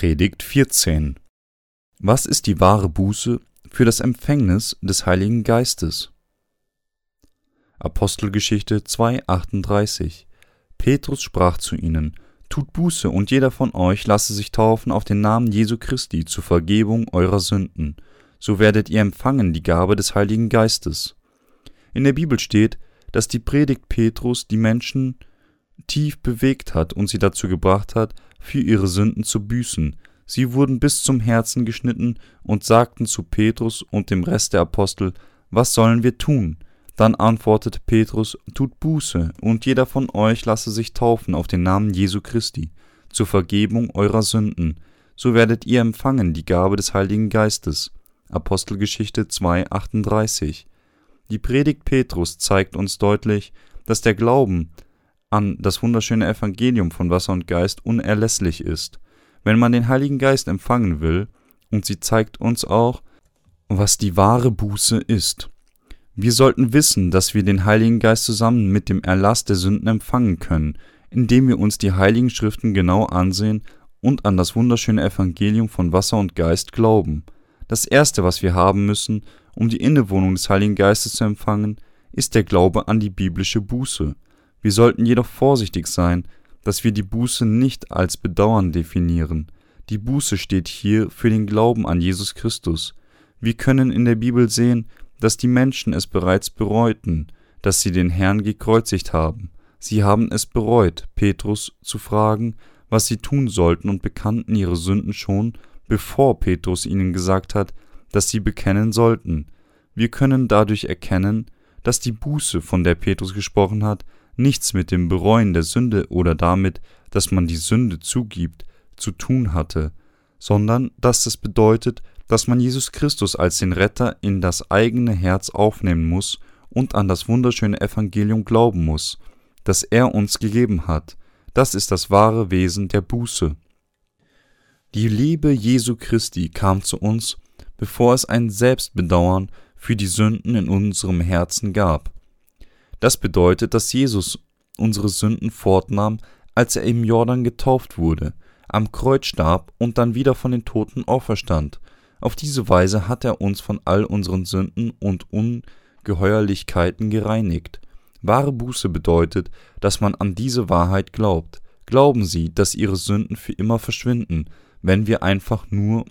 Predigt 14 Was ist die wahre Buße für das Empfängnis des Heiligen Geistes? Apostelgeschichte 2,38 Petrus sprach zu ihnen: Tut Buße und jeder von euch lasse sich taufen auf den Namen Jesu Christi zur Vergebung eurer Sünden. So werdet ihr empfangen die Gabe des Heiligen Geistes. In der Bibel steht, dass die Predigt Petrus die Menschen tief bewegt hat und sie dazu gebracht hat, für ihre Sünden zu büßen. Sie wurden bis zum Herzen geschnitten und sagten zu Petrus und dem Rest der Apostel, was sollen wir tun? Dann antwortete Petrus, tut Buße, und jeder von euch lasse sich taufen auf den Namen Jesu Christi, zur Vergebung eurer Sünden, so werdet ihr empfangen die Gabe des Heiligen Geistes. Apostelgeschichte 2,38 Die Predigt Petrus zeigt uns deutlich, dass der Glauben an das wunderschöne Evangelium von Wasser und Geist unerlässlich ist. Wenn man den Heiligen Geist empfangen will, und sie zeigt uns auch, was die wahre Buße ist. Wir sollten wissen, dass wir den Heiligen Geist zusammen mit dem Erlass der Sünden empfangen können, indem wir uns die heiligen Schriften genau ansehen und an das wunderschöne Evangelium von Wasser und Geist glauben. Das Erste, was wir haben müssen, um die Innewohnung des Heiligen Geistes zu empfangen, ist der Glaube an die biblische Buße. Wir sollten jedoch vorsichtig sein, dass wir die Buße nicht als Bedauern definieren. Die Buße steht hier für den Glauben an Jesus Christus. Wir können in der Bibel sehen, dass die Menschen es bereits bereuten, dass sie den Herrn gekreuzigt haben. Sie haben es bereut, Petrus zu fragen, was sie tun sollten und bekannten ihre Sünden schon, bevor Petrus ihnen gesagt hat, dass sie bekennen sollten. Wir können dadurch erkennen, dass die Buße, von der Petrus gesprochen hat, nichts mit dem Bereuen der Sünde oder damit, dass man die Sünde zugibt, zu tun hatte, sondern dass es bedeutet, dass man Jesus Christus als den Retter in das eigene Herz aufnehmen muss und an das wunderschöne Evangelium glauben muss, das er uns gegeben hat. Das ist das wahre Wesen der Buße. Die Liebe Jesu Christi kam zu uns, bevor es ein Selbstbedauern für die Sünden in unserem Herzen gab. Das bedeutet, dass Jesus unsere Sünden fortnahm, als er im Jordan getauft wurde, am Kreuz starb und dann wieder von den Toten auferstand. Auf diese Weise hat er uns von all unseren Sünden und Ungeheuerlichkeiten gereinigt. Wahre Buße bedeutet, dass man an diese Wahrheit glaubt. Glauben Sie, dass Ihre Sünden für immer verschwinden, wenn wir einfach nur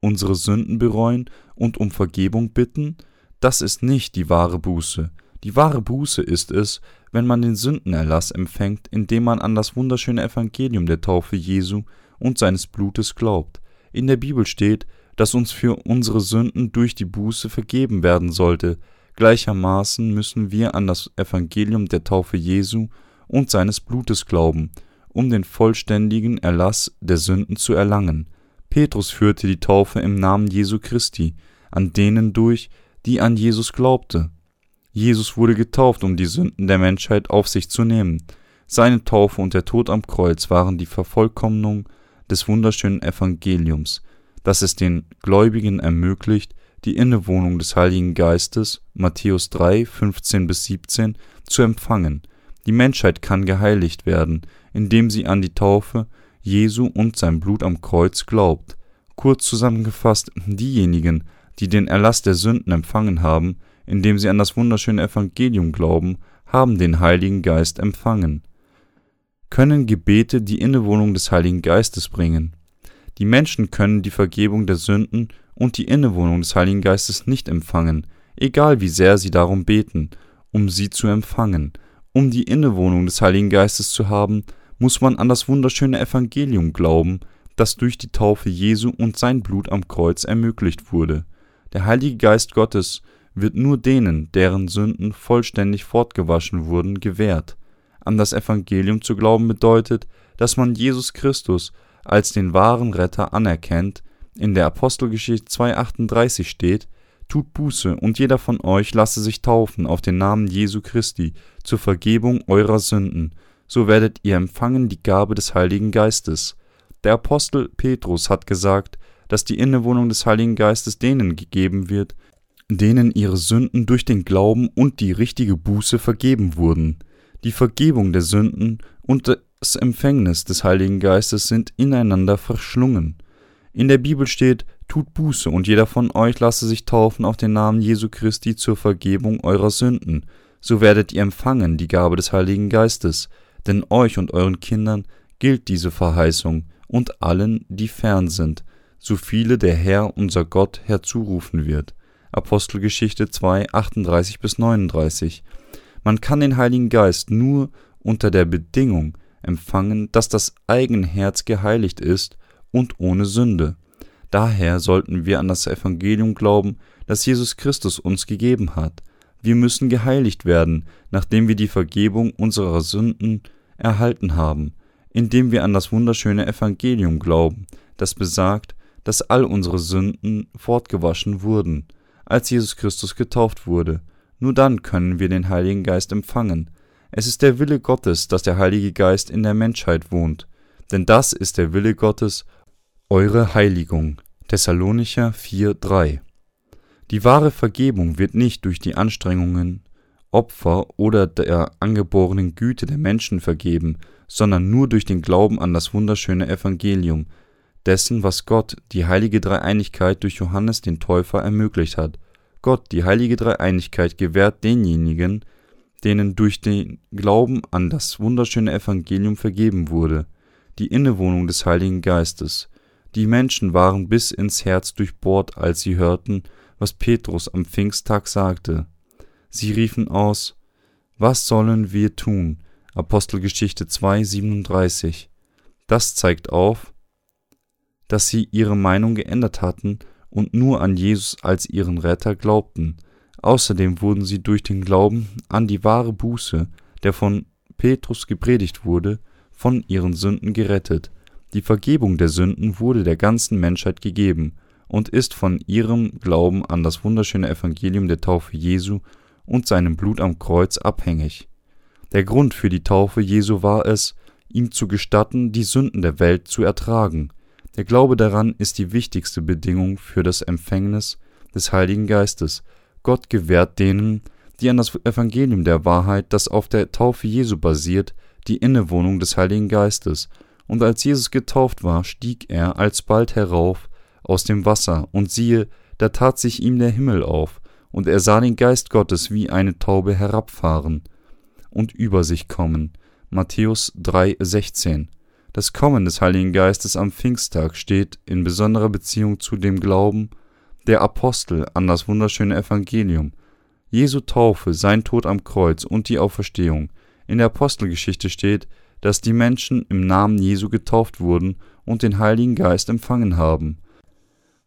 unsere Sünden bereuen und um Vergebung bitten? Das ist nicht die wahre Buße. Die wahre Buße ist es, wenn man den Sündenerlass empfängt, indem man an das wunderschöne Evangelium der Taufe Jesu und seines Blutes glaubt. In der Bibel steht, dass uns für unsere Sünden durch die Buße vergeben werden sollte. Gleichermaßen müssen wir an das Evangelium der Taufe Jesu und seines Blutes glauben, um den vollständigen Erlass der Sünden zu erlangen. Petrus führte die Taufe im Namen Jesu Christi, an denen durch, die an Jesus glaubte. Jesus wurde getauft, um die Sünden der Menschheit auf sich zu nehmen. Seine Taufe und der Tod am Kreuz waren die Vervollkommnung des wunderschönen Evangeliums, das es den Gläubigen ermöglicht, die Innewohnung des Heiligen Geistes Matthäus 3, 15 bis 17 zu empfangen. Die Menschheit kann geheiligt werden, indem sie an die Taufe Jesu und sein Blut am Kreuz glaubt. Kurz zusammengefasst, diejenigen, die den Erlass der Sünden empfangen haben, indem sie an das wunderschöne Evangelium glauben, haben den Heiligen Geist empfangen. Können Gebete die Innewohnung des Heiligen Geistes bringen? Die Menschen können die Vergebung der Sünden und die Innewohnung des Heiligen Geistes nicht empfangen, egal wie sehr sie darum beten, um sie zu empfangen. Um die Innewohnung des Heiligen Geistes zu haben, muss man an das wunderschöne Evangelium glauben, das durch die Taufe Jesu und sein Blut am Kreuz ermöglicht wurde. Der Heilige Geist Gottes wird nur denen, deren Sünden vollständig fortgewaschen wurden, gewährt. An das Evangelium zu glauben bedeutet, dass man Jesus Christus als den wahren Retter anerkennt. In der Apostelgeschichte 2,38 steht: Tut Buße und jeder von euch lasse sich taufen auf den Namen Jesu Christi zur Vergebung eurer Sünden, so werdet ihr empfangen die Gabe des Heiligen Geistes. Der Apostel Petrus hat gesagt, dass die Innewohnung des Heiligen Geistes denen gegeben wird, denen ihre Sünden durch den Glauben und die richtige Buße vergeben wurden. Die Vergebung der Sünden und das Empfängnis des Heiligen Geistes sind ineinander verschlungen. In der Bibel steht, tut Buße und jeder von euch lasse sich taufen auf den Namen Jesu Christi zur Vergebung eurer Sünden. So werdet ihr empfangen die Gabe des Heiligen Geistes, denn euch und euren Kindern gilt diese Verheißung und allen, die fern sind, so viele der Herr unser Gott herzurufen wird. Apostelgeschichte 2, 38 bis 39. Man kann den Heiligen Geist nur unter der Bedingung empfangen, dass das eigene Herz geheiligt ist und ohne Sünde. Daher sollten wir an das Evangelium glauben, das Jesus Christus uns gegeben hat. Wir müssen geheiligt werden, nachdem wir die Vergebung unserer Sünden erhalten haben, indem wir an das wunderschöne Evangelium glauben, das besagt, dass all unsere Sünden fortgewaschen wurden, als Jesus Christus getauft wurde. Nur dann können wir den Heiligen Geist empfangen. Es ist der Wille Gottes, dass der Heilige Geist in der Menschheit wohnt. Denn das ist der Wille Gottes, eure Heiligung. Thessalonicher 4,3 Die wahre Vergebung wird nicht durch die Anstrengungen, Opfer oder der angeborenen Güte der Menschen vergeben, sondern nur durch den Glauben an das wunderschöne Evangelium, dessen, was Gott, die heilige Dreieinigkeit durch Johannes den Täufer ermöglicht hat. Gott, die heilige Dreieinigkeit, gewährt denjenigen, denen durch den Glauben an das wunderschöne Evangelium vergeben wurde, die Innewohnung des Heiligen Geistes. Die Menschen waren bis ins Herz durchbohrt, als sie hörten, was Petrus am Pfingsttag sagte. Sie riefen aus, Was sollen wir tun? Apostelgeschichte 2, 37. Das zeigt auf, dass sie ihre Meinung geändert hatten und nur an Jesus als ihren Retter glaubten. Außerdem wurden sie durch den Glauben an die wahre Buße, der von Petrus gepredigt wurde, von ihren Sünden gerettet. Die Vergebung der Sünden wurde der ganzen Menschheit gegeben und ist von ihrem Glauben an das wunderschöne Evangelium der Taufe Jesu und seinem Blut am Kreuz abhängig. Der Grund für die Taufe Jesu war es, ihm zu gestatten, die Sünden der Welt zu ertragen. Der Glaube daran ist die wichtigste Bedingung für das Empfängnis des Heiligen Geistes. Gott gewährt denen, die an das Evangelium der Wahrheit, das auf der Taufe Jesu basiert, die Innewohnung des Heiligen Geistes. Und als Jesus getauft war, stieg er alsbald herauf aus dem Wasser, und siehe, da tat sich ihm der Himmel auf, und er sah den Geist Gottes wie eine Taube herabfahren und über sich kommen. Matthäus 3,16 das Kommen des Heiligen Geistes am Pfingsttag steht in besonderer Beziehung zu dem Glauben der Apostel an das wunderschöne Evangelium. Jesu Taufe, sein Tod am Kreuz und die Auferstehung. In der Apostelgeschichte steht, dass die Menschen im Namen Jesu getauft wurden und den Heiligen Geist empfangen haben.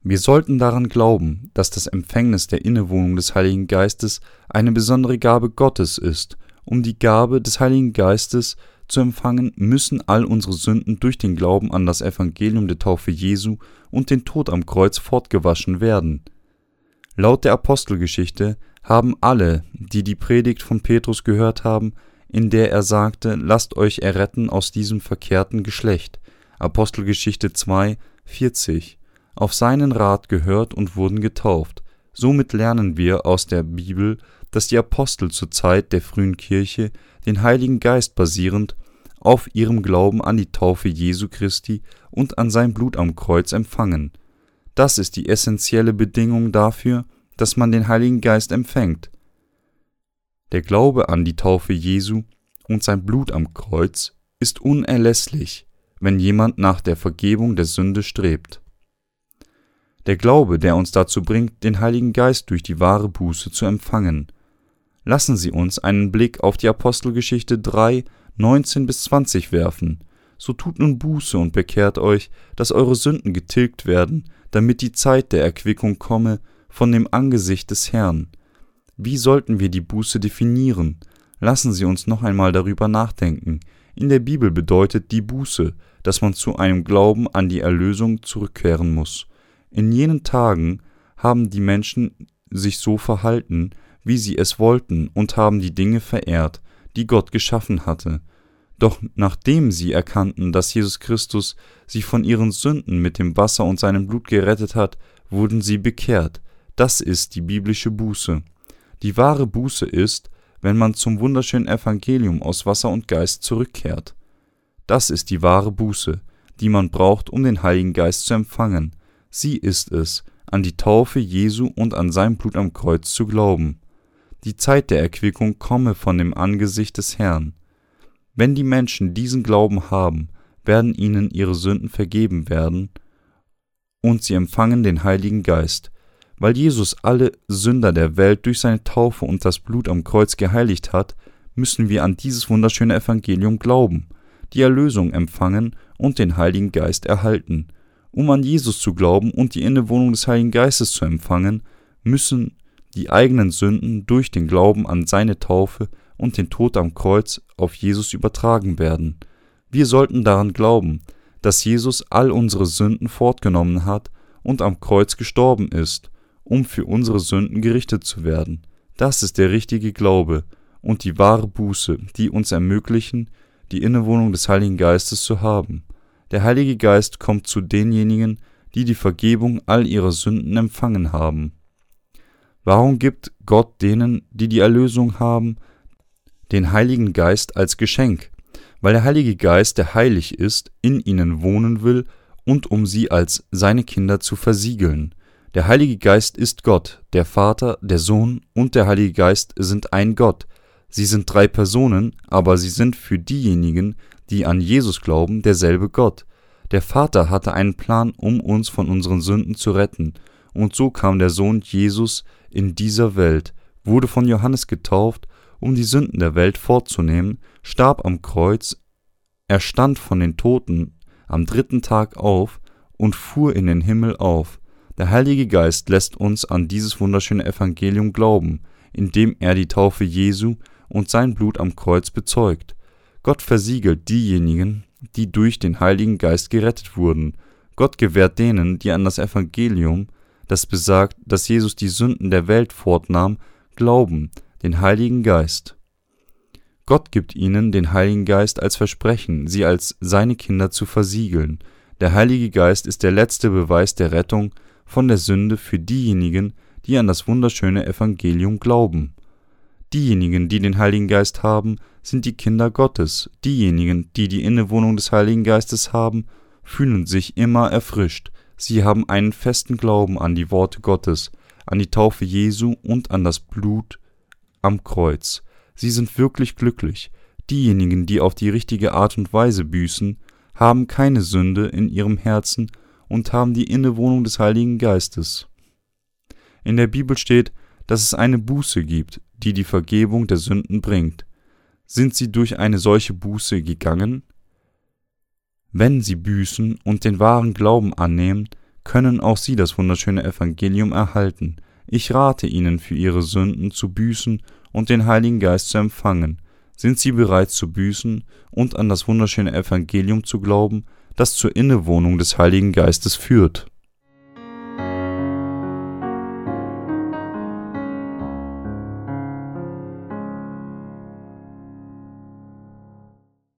Wir sollten daran glauben, dass das Empfängnis der Innewohnung des Heiligen Geistes eine besondere Gabe Gottes ist. Um die Gabe des Heiligen Geistes zu empfangen, müssen all unsere Sünden durch den Glauben an das Evangelium der Taufe Jesu und den Tod am Kreuz fortgewaschen werden. Laut der Apostelgeschichte haben alle, die die Predigt von Petrus gehört haben, in der er sagte, lasst euch erretten aus diesem verkehrten Geschlecht, Apostelgeschichte 2, 40, auf seinen Rat gehört und wurden getauft. Somit lernen wir aus der Bibel, dass die Apostel zur Zeit der frühen Kirche den Heiligen Geist basierend auf ihrem Glauben an die Taufe Jesu Christi und an sein Blut am Kreuz empfangen. Das ist die essentielle Bedingung dafür, dass man den Heiligen Geist empfängt. Der Glaube an die Taufe Jesu und sein Blut am Kreuz ist unerlässlich, wenn jemand nach der Vergebung der Sünde strebt. Der Glaube, der uns dazu bringt, den Heiligen Geist durch die wahre Buße zu empfangen, Lassen Sie uns einen Blick auf die Apostelgeschichte 3, 19 bis 20 werfen. So tut nun Buße und bekehrt euch, dass eure Sünden getilgt werden, damit die Zeit der Erquickung komme von dem Angesicht des Herrn. Wie sollten wir die Buße definieren? Lassen Sie uns noch einmal darüber nachdenken. In der Bibel bedeutet die Buße, dass man zu einem Glauben an die Erlösung zurückkehren muss. In jenen Tagen haben die Menschen sich so verhalten, wie sie es wollten, und haben die Dinge verehrt, die Gott geschaffen hatte. Doch nachdem sie erkannten, dass Jesus Christus sie von ihren Sünden mit dem Wasser und seinem Blut gerettet hat, wurden sie bekehrt. Das ist die biblische Buße. Die wahre Buße ist, wenn man zum wunderschönen Evangelium aus Wasser und Geist zurückkehrt. Das ist die wahre Buße, die man braucht, um den Heiligen Geist zu empfangen. Sie ist es, an die Taufe Jesu und an sein Blut am Kreuz zu glauben. Die Zeit der Erquickung komme von dem Angesicht des Herrn. Wenn die Menschen diesen Glauben haben, werden ihnen ihre Sünden vergeben werden, und sie empfangen den Heiligen Geist. Weil Jesus alle Sünder der Welt durch seine Taufe und das Blut am Kreuz geheiligt hat, müssen wir an dieses wunderschöne Evangelium glauben, die Erlösung empfangen und den Heiligen Geist erhalten. Um an Jesus zu glauben und die Innewohnung des Heiligen Geistes zu empfangen, müssen die eigenen Sünden durch den Glauben an seine Taufe und den Tod am Kreuz auf Jesus übertragen werden. Wir sollten daran glauben, dass Jesus all unsere Sünden fortgenommen hat und am Kreuz gestorben ist, um für unsere Sünden gerichtet zu werden. Das ist der richtige Glaube und die wahre Buße, die uns ermöglichen, die Innewohnung des Heiligen Geistes zu haben. Der Heilige Geist kommt zu denjenigen, die die Vergebung all ihrer Sünden empfangen haben. Warum gibt Gott denen, die die Erlösung haben, den Heiligen Geist als Geschenk? Weil der Heilige Geist, der heilig ist, in ihnen wohnen will und um sie als seine Kinder zu versiegeln. Der Heilige Geist ist Gott, der Vater, der Sohn und der Heilige Geist sind ein Gott. Sie sind drei Personen, aber sie sind für diejenigen, die an Jesus glauben, derselbe Gott. Der Vater hatte einen Plan, um uns von unseren Sünden zu retten, und so kam der Sohn Jesus in dieser Welt, wurde von Johannes getauft, um die Sünden der Welt fortzunehmen, starb am Kreuz, erstand von den Toten am dritten Tag auf und fuhr in den Himmel auf. Der Heilige Geist lässt uns an dieses wunderschöne Evangelium glauben, indem er die Taufe Jesu und sein Blut am Kreuz bezeugt. Gott versiegelt diejenigen, die durch den Heiligen Geist gerettet wurden. Gott gewährt denen, die an das Evangelium, das besagt, dass Jesus die Sünden der Welt fortnahm, glauben, den Heiligen Geist. Gott gibt ihnen den Heiligen Geist als Versprechen, sie als seine Kinder zu versiegeln. Der Heilige Geist ist der letzte Beweis der Rettung von der Sünde für diejenigen, die an das wunderschöne Evangelium glauben. Diejenigen, die den Heiligen Geist haben, sind die Kinder Gottes, diejenigen, die die Innewohnung des Heiligen Geistes haben, fühlen sich immer erfrischt, sie haben einen festen Glauben an die Worte Gottes, an die Taufe Jesu und an das Blut am Kreuz. Sie sind wirklich glücklich. Diejenigen, die auf die richtige Art und Weise büßen, haben keine Sünde in ihrem Herzen und haben die Innewohnung des Heiligen Geistes. In der Bibel steht, dass es eine Buße gibt, die die Vergebung der Sünden bringt. Sind sie durch eine solche Buße gegangen? Wenn sie büßen und den wahren Glauben annehmen, können auch sie das wunderschöne Evangelium erhalten. Ich rate ihnen, für ihre Sünden zu büßen und den Heiligen Geist zu empfangen. Sind sie bereit zu büßen und an das wunderschöne Evangelium zu glauben, das zur Innewohnung des Heiligen Geistes führt.